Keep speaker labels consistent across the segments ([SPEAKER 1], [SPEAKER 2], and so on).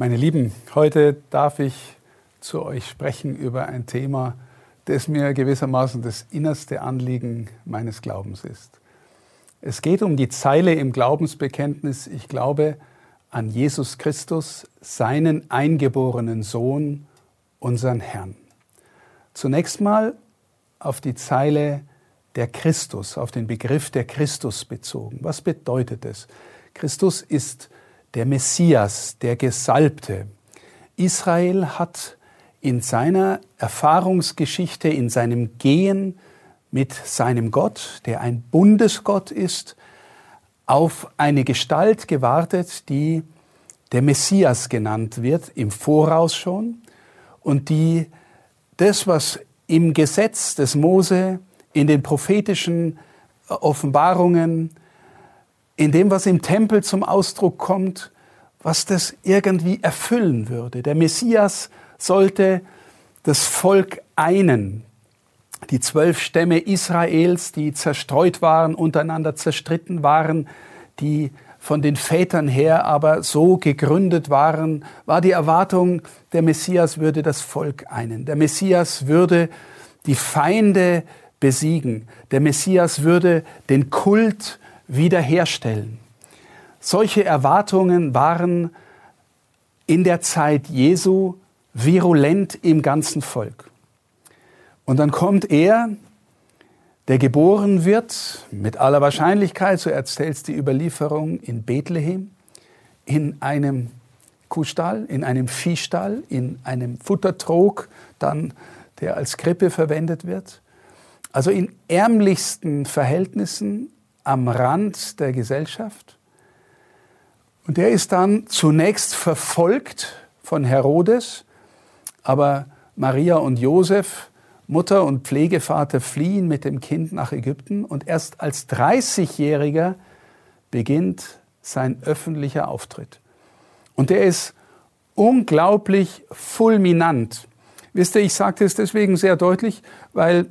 [SPEAKER 1] Meine Lieben, heute darf ich zu euch sprechen über ein Thema, das mir gewissermaßen das innerste Anliegen meines Glaubens ist. Es geht um die Zeile im Glaubensbekenntnis, ich glaube an Jesus Christus, seinen eingeborenen Sohn, unseren Herrn. Zunächst mal auf die Zeile der Christus, auf den Begriff der Christus bezogen. Was bedeutet es? Christus ist der Messias, der Gesalbte. Israel hat in seiner Erfahrungsgeschichte, in seinem Gehen mit seinem Gott, der ein Bundesgott ist, auf eine Gestalt gewartet, die der Messias genannt wird, im Voraus schon, und die das, was im Gesetz des Mose, in den prophetischen Offenbarungen, in dem, was im Tempel zum Ausdruck kommt, was das irgendwie erfüllen würde. Der Messias sollte das Volk einen. Die zwölf Stämme Israels, die zerstreut waren, untereinander zerstritten waren, die von den Vätern her aber so gegründet waren, war die Erwartung, der Messias würde das Volk einen. Der Messias würde die Feinde besiegen. Der Messias würde den Kult wiederherstellen. Solche Erwartungen waren in der Zeit Jesu virulent im ganzen Volk. Und dann kommt er, der geboren wird, mit aller Wahrscheinlichkeit, so erzählt die Überlieferung, in Bethlehem, in einem Kuhstall, in einem Viehstall, in einem Futtertrog, dann der als Krippe verwendet wird. Also in ärmlichsten Verhältnissen am Rand der Gesellschaft. Und er ist dann zunächst verfolgt von Herodes, aber Maria und Josef, Mutter und Pflegevater, fliehen mit dem Kind nach Ägypten und erst als 30-Jähriger beginnt sein öffentlicher Auftritt. Und er ist unglaublich fulminant. Wisst ihr, ich sagte es deswegen sehr deutlich, weil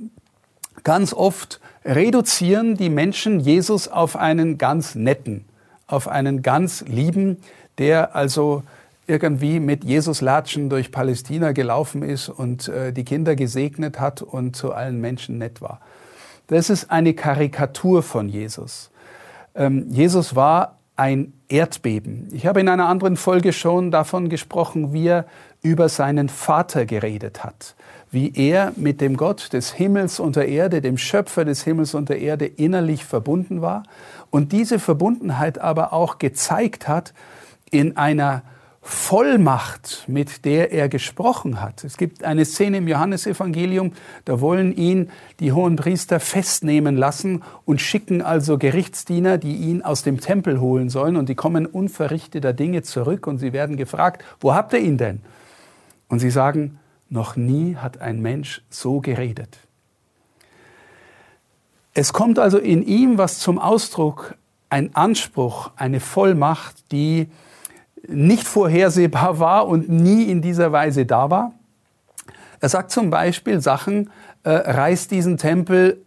[SPEAKER 1] ganz oft reduzieren die Menschen Jesus auf einen ganz netten, auf einen ganz lieben, der also irgendwie mit Jesus Latschen durch Palästina gelaufen ist und äh, die Kinder gesegnet hat und zu allen Menschen nett war. Das ist eine Karikatur von Jesus. Ähm, Jesus war ein Erdbeben. Ich habe in einer anderen Folge schon davon gesprochen, wie er über seinen Vater geredet hat wie er mit dem Gott des Himmels und der Erde, dem Schöpfer des Himmels und der Erde innerlich verbunden war und diese Verbundenheit aber auch gezeigt hat in einer Vollmacht, mit der er gesprochen hat. Es gibt eine Szene im Johannesevangelium, da wollen ihn die hohen Priester festnehmen lassen und schicken also Gerichtsdiener, die ihn aus dem Tempel holen sollen und die kommen unverrichteter Dinge zurück und sie werden gefragt, wo habt ihr ihn denn? Und sie sagen, noch nie hat ein Mensch so geredet. Es kommt also in ihm was zum Ausdruck, ein Anspruch, eine Vollmacht, die nicht vorhersehbar war und nie in dieser Weise da war. Er sagt zum Beispiel Sachen, äh, reiß diesen Tempel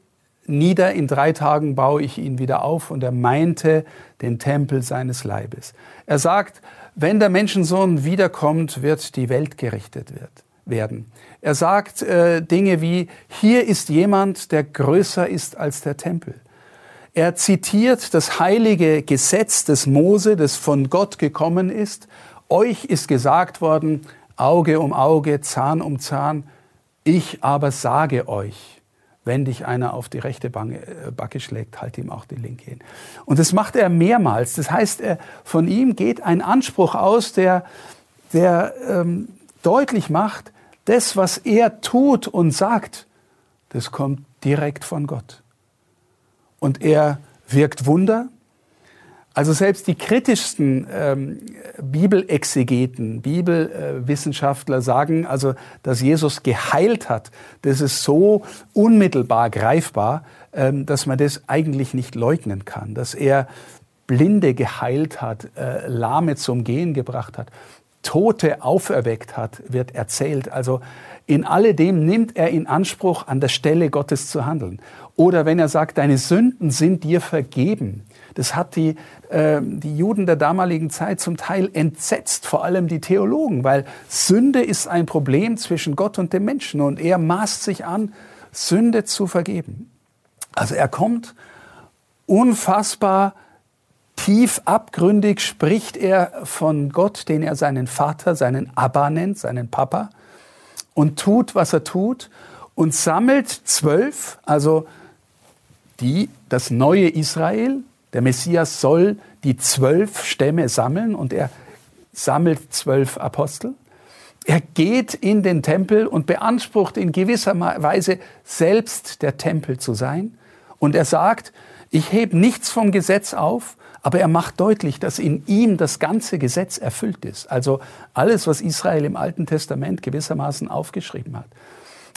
[SPEAKER 1] nieder, in drei Tagen baue ich ihn wieder auf. Und er meinte den Tempel seines Leibes. Er sagt, wenn der Menschensohn wiederkommt, wird die Welt gerichtet wird werden. Er sagt äh, Dinge wie, hier ist jemand, der größer ist als der Tempel. Er zitiert das heilige Gesetz des Mose, das von Gott gekommen ist. Euch ist gesagt worden, Auge um Auge, Zahn um Zahn. Ich aber sage euch, wenn dich einer auf die rechte äh, Backe schlägt, halt ihm auch die linke hin. Und das macht er mehrmals. Das heißt, er, von ihm geht ein Anspruch aus, der, der ähm, deutlich macht, das, was er tut und sagt, das kommt direkt von Gott. Und er wirkt Wunder. Also selbst die kritischsten ähm, Bibelexegeten, Bibelwissenschaftler sagen also, dass Jesus geheilt hat. Das ist so unmittelbar greifbar, ähm, dass man das eigentlich nicht leugnen kann. Dass er Blinde geheilt hat, äh, Lahme zum Gehen gebracht hat. Tote auferweckt hat, wird erzählt. Also in alledem nimmt er in Anspruch, an der Stelle Gottes zu handeln. Oder wenn er sagt, deine Sünden sind dir vergeben, Das hat die, äh, die Juden der damaligen Zeit zum Teil entsetzt, vor allem die Theologen, weil Sünde ist ein Problem zwischen Gott und dem Menschen und er maßt sich an, Sünde zu vergeben. Also er kommt unfassbar tief abgründig spricht er von Gott, den er seinen Vater, seinen Abba nennt, seinen Papa, und tut, was er tut und sammelt zwölf, also die, das neue Israel. Der Messias soll die zwölf Stämme sammeln und er sammelt zwölf Apostel. Er geht in den Tempel und beansprucht in gewisser Weise selbst der Tempel zu sein. Und er sagt, ich heb nichts vom Gesetz auf, aber er macht deutlich, dass in ihm das ganze Gesetz erfüllt ist. Also alles, was Israel im Alten Testament gewissermaßen aufgeschrieben hat.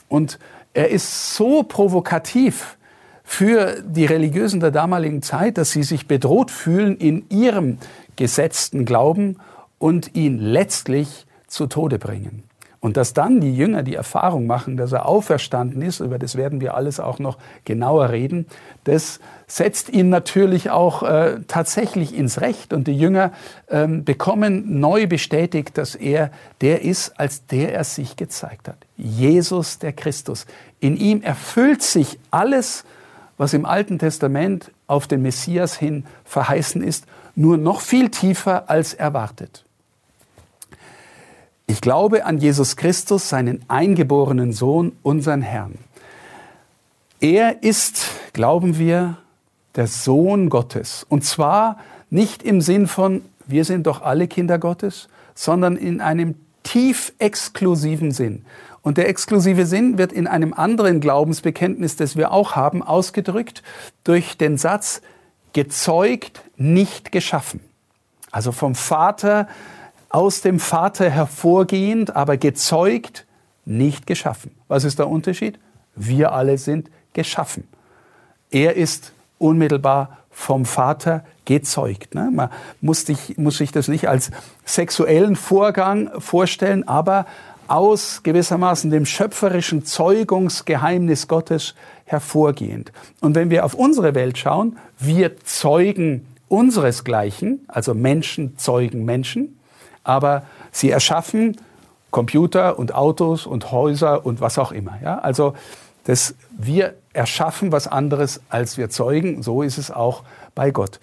[SPEAKER 1] Und er ist so provokativ für die Religiösen der damaligen Zeit, dass sie sich bedroht fühlen in ihrem gesetzten Glauben und ihn letztlich zu Tode bringen. Und dass dann die Jünger die Erfahrung machen, dass er auferstanden ist, über das werden wir alles auch noch genauer reden, das setzt ihn natürlich auch äh, tatsächlich ins Recht. Und die Jünger ähm, bekommen neu bestätigt, dass er der ist, als der er sich gezeigt hat. Jesus der Christus. In ihm erfüllt sich alles, was im Alten Testament auf den Messias hin verheißen ist, nur noch viel tiefer als erwartet. Ich glaube an Jesus Christus, seinen eingeborenen Sohn, unseren Herrn. Er ist, glauben wir, der Sohn Gottes. Und zwar nicht im Sinn von, wir sind doch alle Kinder Gottes, sondern in einem tief exklusiven Sinn. Und der exklusive Sinn wird in einem anderen Glaubensbekenntnis, das wir auch haben, ausgedrückt durch den Satz, gezeugt, nicht geschaffen. Also vom Vater aus dem Vater hervorgehend, aber gezeugt, nicht geschaffen. Was ist der Unterschied? Wir alle sind geschaffen. Er ist unmittelbar vom Vater gezeugt. Ne? Man muss, dich, muss sich das nicht als sexuellen Vorgang vorstellen, aber aus gewissermaßen dem schöpferischen Zeugungsgeheimnis Gottes hervorgehend. Und wenn wir auf unsere Welt schauen, wir zeugen unseresgleichen, also Menschen zeugen Menschen, aber sie erschaffen Computer und Autos und Häuser und was auch immer. Ja? Also das, wir erschaffen was anderes, als wir zeugen. So ist es auch bei Gott.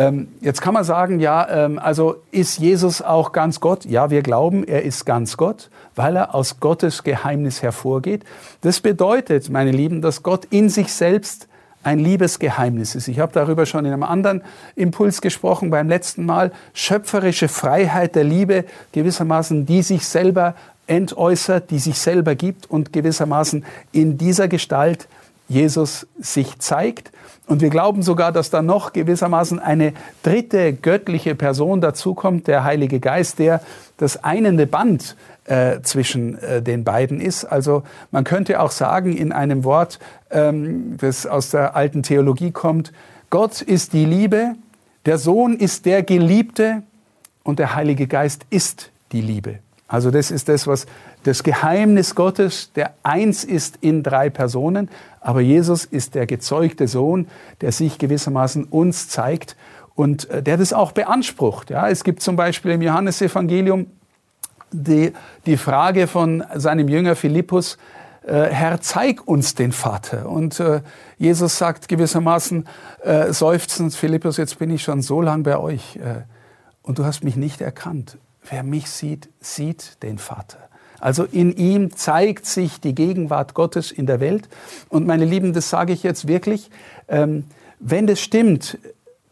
[SPEAKER 1] Ähm, jetzt kann man sagen, ja, ähm, also ist Jesus auch ganz Gott? Ja, wir glauben, er ist ganz Gott, weil er aus Gottes Geheimnis hervorgeht. Das bedeutet, meine Lieben, dass Gott in sich selbst ein Liebesgeheimnis ist. Ich habe darüber schon in einem anderen Impuls gesprochen beim letzten Mal. Schöpferische Freiheit der Liebe gewissermaßen, die sich selber entäußert, die sich selber gibt und gewissermaßen in dieser Gestalt Jesus sich zeigt. Und wir glauben sogar, dass da noch gewissermaßen eine dritte göttliche Person dazukommt, der Heilige Geist, der das einende Band äh, zwischen äh, den beiden ist. Also man könnte auch sagen in einem Wort, ähm, das aus der alten Theologie kommt, Gott ist die Liebe, der Sohn ist der Geliebte und der Heilige Geist ist die Liebe. Also das ist das, was das Geheimnis Gottes, der eins ist in drei Personen, aber Jesus ist der gezeugte Sohn, der sich gewissermaßen uns zeigt und äh, der das auch beansprucht. Ja, es gibt zum Beispiel im Johannesevangelium die, die Frage von seinem Jünger Philippus, äh, Herr, zeig uns den Vater. Und äh, Jesus sagt gewissermaßen äh, seufzend, Philippus, jetzt bin ich schon so lang bei euch äh, und du hast mich nicht erkannt. Wer mich sieht, sieht den Vater. Also in ihm zeigt sich die Gegenwart Gottes in der Welt. Und meine Lieben, das sage ich jetzt wirklich, ähm, wenn das stimmt,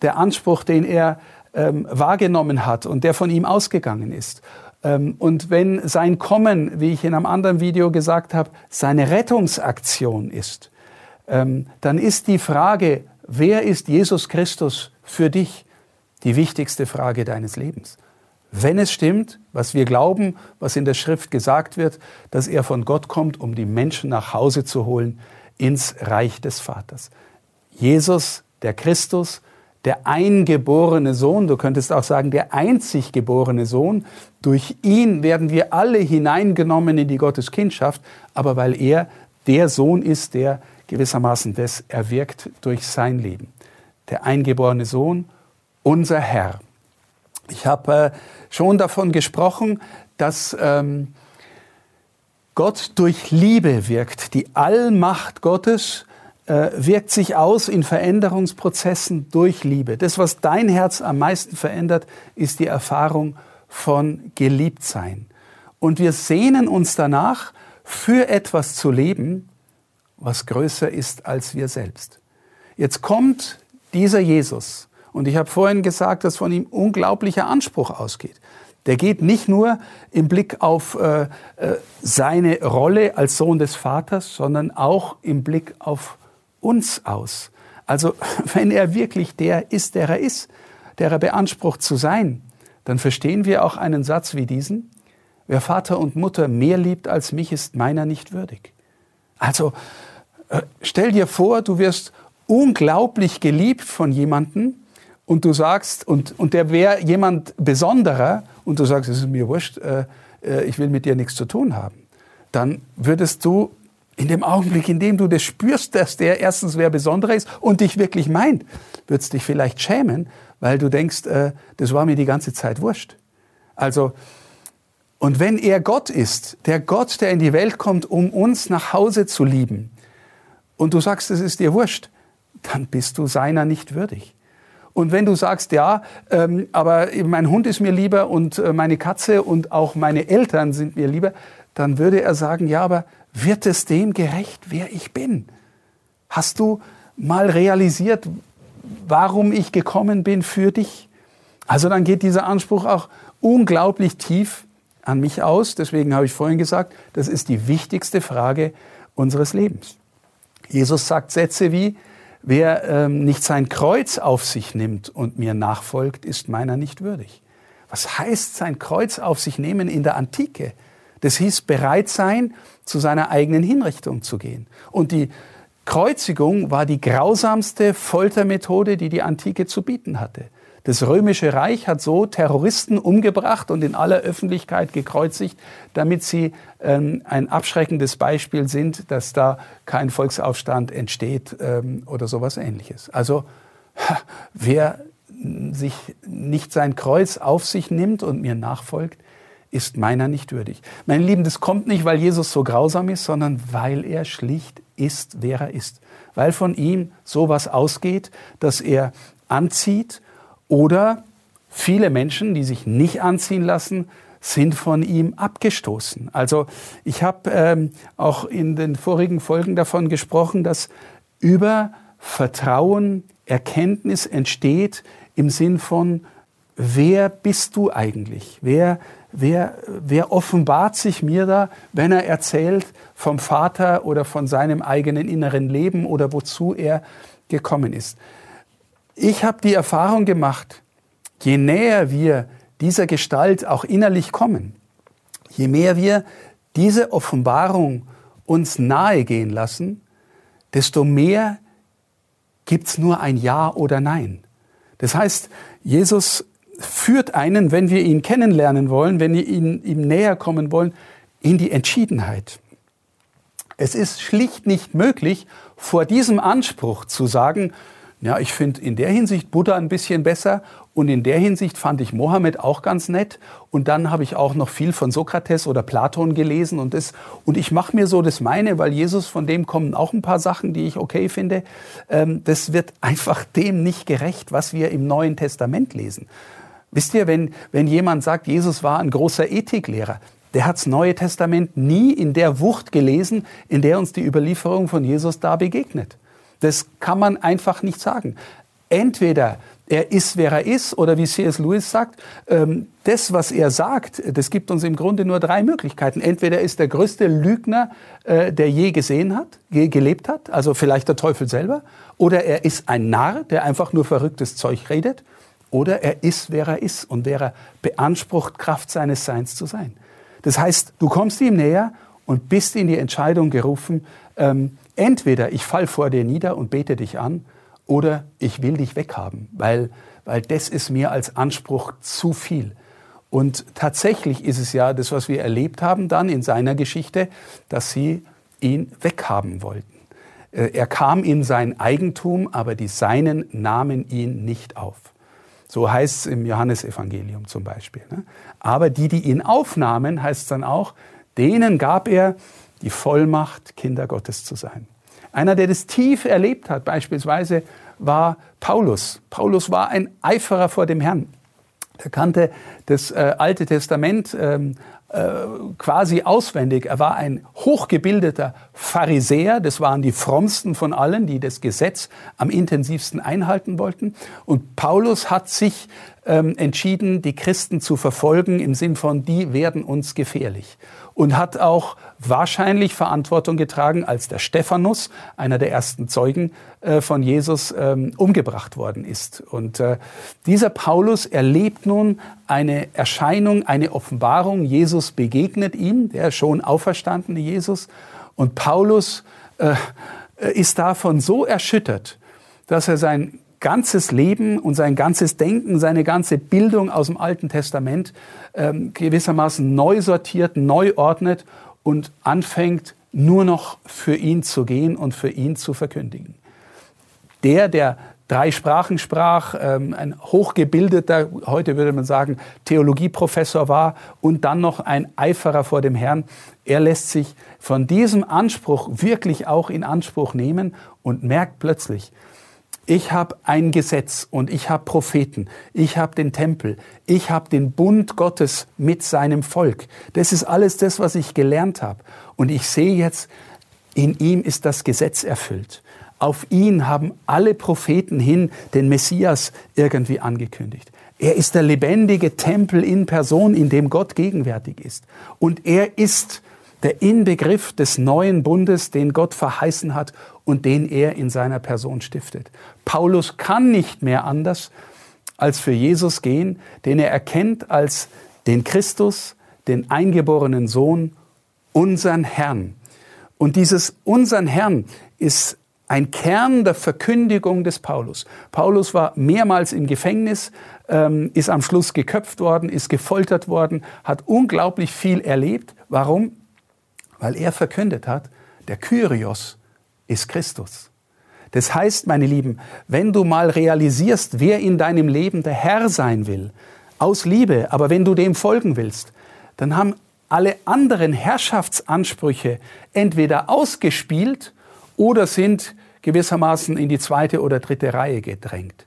[SPEAKER 1] der Anspruch, den er ähm, wahrgenommen hat und der von ihm ausgegangen ist, ähm, und wenn sein Kommen, wie ich in einem anderen Video gesagt habe, seine Rettungsaktion ist, ähm, dann ist die Frage, wer ist Jesus Christus für dich, die wichtigste Frage deines Lebens. Wenn es stimmt, was wir glauben, was in der Schrift gesagt wird, dass er von Gott kommt, um die Menschen nach Hause zu holen ins Reich des Vaters. Jesus, der Christus, der eingeborene Sohn, du könntest auch sagen, der einzig geborene Sohn. Durch ihn werden wir alle hineingenommen in die Gotteskindschaft, aber weil er der Sohn ist, der gewissermaßen das erwirkt durch sein Leben. der eingeborene Sohn, unser Herr. Ich habe äh, schon davon gesprochen, dass ähm, Gott durch Liebe wirkt. Die Allmacht Gottes äh, wirkt sich aus in Veränderungsprozessen durch Liebe. Das, was dein Herz am meisten verändert, ist die Erfahrung von Geliebtsein. Und wir sehnen uns danach, für etwas zu leben, was größer ist als wir selbst. Jetzt kommt dieser Jesus, und ich habe vorhin gesagt, dass von ihm unglaublicher Anspruch ausgeht. Der geht nicht nur im Blick auf äh, äh, seine Rolle als Sohn des Vaters, sondern auch im Blick auf uns aus. Also wenn er wirklich der ist, der er ist, der er beansprucht zu sein, dann verstehen wir auch einen Satz wie diesen. Wer Vater und Mutter mehr liebt als mich, ist meiner nicht würdig. Also äh, stell dir vor, du wirst unglaublich geliebt von jemandem und du sagst, und, und der wäre jemand Besonderer und du sagst, es ist mir wurscht, äh, äh, ich will mit dir nichts zu tun haben. Dann würdest du in dem Augenblick, in dem du das spürst, dass der erstens wer Besonderer ist und dich wirklich meint, würdest dich vielleicht schämen, weil du denkst, äh, das war mir die ganze Zeit wurscht. Also, und wenn er Gott ist, der Gott, der in die Welt kommt, um uns nach Hause zu lieben, und du sagst, es ist dir wurscht, dann bist du seiner nicht würdig. Und wenn du sagst, ja, ähm, aber mein Hund ist mir lieber und äh, meine Katze und auch meine Eltern sind mir lieber, dann würde er sagen, ja, aber wird es dem gerecht, wer ich bin? Hast du mal realisiert, warum ich gekommen bin für dich? Also dann geht dieser Anspruch auch unglaublich tief an mich aus. Deswegen habe ich vorhin gesagt, das ist die wichtigste Frage unseres Lebens. Jesus sagt Sätze wie, wer ähm, nicht sein Kreuz auf sich nimmt und mir nachfolgt, ist meiner nicht würdig. Was heißt sein Kreuz auf sich nehmen in der Antike? Das hieß bereit sein, zu seiner eigenen Hinrichtung zu gehen. Und die Kreuzigung war die grausamste Foltermethode, die die Antike zu bieten hatte. Das römische Reich hat so Terroristen umgebracht und in aller Öffentlichkeit gekreuzigt, damit sie ähm, ein abschreckendes Beispiel sind, dass da kein Volksaufstand entsteht ähm, oder sowas ähnliches. Also wer sich nicht sein Kreuz auf sich nimmt und mir nachfolgt, ist meiner nicht würdig. Meine Lieben, das kommt nicht, weil Jesus so grausam ist, sondern weil er schlicht ist, wer er ist. Weil von ihm sowas ausgeht, dass er anzieht oder viele Menschen, die sich nicht anziehen lassen, sind von ihm abgestoßen. Also ich habe ähm, auch in den vorigen Folgen davon gesprochen, dass über Vertrauen Erkenntnis entsteht im Sinn von, wer bist du eigentlich? Wer, wer, wer offenbart sich mir da, wenn er erzählt vom Vater oder von seinem eigenen inneren Leben oder wozu er gekommen ist? Ich habe die Erfahrung gemacht, je näher wir dieser Gestalt auch innerlich kommen, je mehr wir diese Offenbarung uns nahe gehen lassen, desto mehr gibt es nur ein Ja oder Nein. Das heißt, Jesus führt einen, wenn wir ihn kennenlernen wollen, wenn wir ihn, ihm näher kommen wollen, in die Entschiedenheit. Es ist schlicht nicht möglich, vor diesem Anspruch zu sagen, ja, ich finde in der Hinsicht Buddha ein bisschen besser und in der Hinsicht fand ich Mohammed auch ganz nett. Und dann habe ich auch noch viel von Sokrates oder Platon gelesen und das, und ich mache mir so das meine, weil Jesus, von dem kommen auch ein paar Sachen, die ich okay finde. Ähm, das wird einfach dem nicht gerecht, was wir im Neuen Testament lesen. Wisst ihr, wenn, wenn jemand sagt, Jesus war ein großer Ethiklehrer, der hat das Neue Testament nie in der Wucht gelesen, in der uns die Überlieferung von Jesus da begegnet. Das kann man einfach nicht sagen. Entweder er ist, wer er ist, oder wie C.S. Lewis sagt, ähm, das, was er sagt, das gibt uns im Grunde nur drei Möglichkeiten. Entweder er ist der größte Lügner, äh, der je gesehen hat, je gelebt hat, also vielleicht der Teufel selber, oder er ist ein Narr, der einfach nur verrücktes Zeug redet, oder er ist, wer er ist und wer er beansprucht, Kraft seines Seins zu sein. Das heißt, du kommst ihm näher und bist in die Entscheidung gerufen, ähm, entweder ich fall vor dir nieder und bete dich an, oder ich will dich weghaben, weil, weil das ist mir als Anspruch zu viel. Und tatsächlich ist es ja das, was wir erlebt haben dann in seiner Geschichte, dass sie ihn weghaben wollten. Äh, er kam in sein Eigentum, aber die Seinen nahmen ihn nicht auf. So heißt es im Johannesevangelium zum Beispiel. Ne? Aber die, die ihn aufnahmen, heißt es dann auch, denen gab er die Vollmacht, Kinder Gottes zu sein. Einer, der das tief erlebt hat, beispielsweise, war Paulus. Paulus war ein Eiferer vor dem Herrn. Er kannte das äh, Alte Testament ähm, äh, quasi auswendig. Er war ein hochgebildeter Pharisäer, das waren die frommsten von allen, die das Gesetz am intensivsten einhalten wollten. Und Paulus hat sich ähm, entschieden, die Christen zu verfolgen im Sinn von, die werden uns gefährlich und hat auch wahrscheinlich Verantwortung getragen, als der Stephanus, einer der ersten Zeugen äh, von Jesus, ähm, umgebracht worden ist. Und äh, dieser Paulus erlebt nun eine Erscheinung, eine Offenbarung. Jesus begegnet ihm, der schon auferstandene Jesus. Und Paulus äh, ist davon so erschüttert, dass er sein ganzes Leben und sein ganzes Denken, seine ganze Bildung aus dem Alten Testament ähm, gewissermaßen neu sortiert, neu ordnet und anfängt nur noch für ihn zu gehen und für ihn zu verkündigen. Der, der drei Sprachen sprach, ähm, ein hochgebildeter, heute würde man sagen, Theologieprofessor war und dann noch ein Eiferer vor dem Herrn, er lässt sich von diesem Anspruch wirklich auch in Anspruch nehmen und merkt plötzlich, ich habe ein Gesetz und ich habe Propheten, ich habe den Tempel, ich habe den Bund Gottes mit seinem Volk. Das ist alles das, was ich gelernt habe. Und ich sehe jetzt, in ihm ist das Gesetz erfüllt. Auf ihn haben alle Propheten hin den Messias irgendwie angekündigt. Er ist der lebendige Tempel in Person, in dem Gott gegenwärtig ist. Und er ist der Inbegriff des neuen Bundes, den Gott verheißen hat und den er in seiner Person stiftet. Paulus kann nicht mehr anders als für Jesus gehen, den er erkennt als den Christus, den eingeborenen Sohn, unseren Herrn. Und dieses unseren Herrn ist ein Kern der Verkündigung des Paulus. Paulus war mehrmals im Gefängnis, ähm, ist am Schluss geköpft worden, ist gefoltert worden, hat unglaublich viel erlebt. Warum? Weil er verkündet hat, der Kyrios ist Christus. Das heißt, meine Lieben, wenn du mal realisierst, wer in deinem Leben der Herr sein will, aus Liebe, aber wenn du dem folgen willst, dann haben alle anderen Herrschaftsansprüche entweder ausgespielt oder sind gewissermaßen in die zweite oder dritte Reihe gedrängt.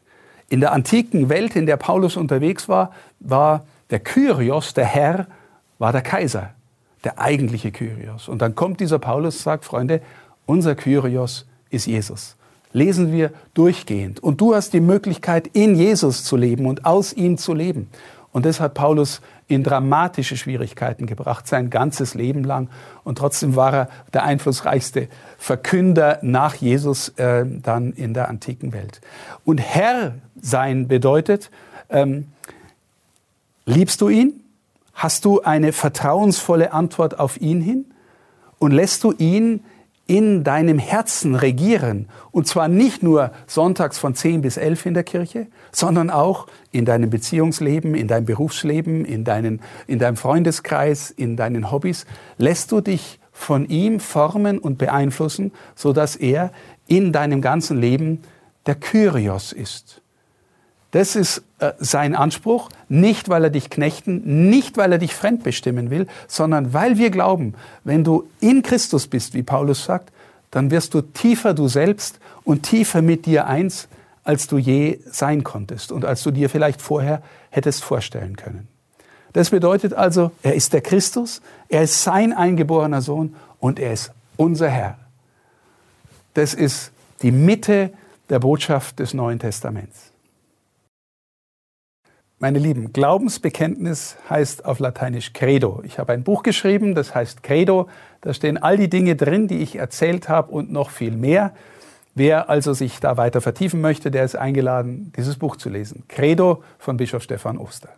[SPEAKER 1] In der antiken Welt, in der Paulus unterwegs war, war der Kyrios, der Herr, war der Kaiser, der eigentliche Kyrios. Und dann kommt dieser Paulus und sagt, Freunde, unser Kyrios ist Jesus. Lesen wir durchgehend. Und du hast die Möglichkeit, in Jesus zu leben und aus ihm zu leben. Und das hat Paulus in dramatische Schwierigkeiten gebracht, sein ganzes Leben lang. Und trotzdem war er der einflussreichste Verkünder nach Jesus äh, dann in der antiken Welt. Und Herr sein bedeutet, ähm, liebst du ihn? Hast du eine vertrauensvolle Antwort auf ihn hin? Und lässt du ihn in deinem Herzen regieren. Und zwar nicht nur sonntags von 10 bis 11 in der Kirche, sondern auch in deinem Beziehungsleben, in deinem Berufsleben, in, deinen, in deinem Freundeskreis, in deinen Hobbys. Lässt du dich von ihm formen und beeinflussen, sodass er in deinem ganzen Leben der Kyrios ist. Das ist äh, sein Anspruch, nicht weil er dich knechten, nicht weil er dich fremdbestimmen will, sondern weil wir glauben, wenn du in Christus bist, wie Paulus sagt, dann wirst du tiefer du selbst und tiefer mit dir eins, als du je sein konntest und als du dir vielleicht vorher hättest vorstellen können. Das bedeutet also, er ist der Christus, er ist sein eingeborener Sohn und er ist unser Herr. Das ist die Mitte der Botschaft des Neuen Testaments. Meine Lieben, Glaubensbekenntnis heißt auf Lateinisch Credo. Ich habe ein Buch geschrieben, das heißt Credo. Da stehen all die Dinge drin, die ich erzählt habe und noch viel mehr. Wer also sich da weiter vertiefen möchte, der ist eingeladen, dieses Buch zu lesen. Credo von Bischof Stefan Oster.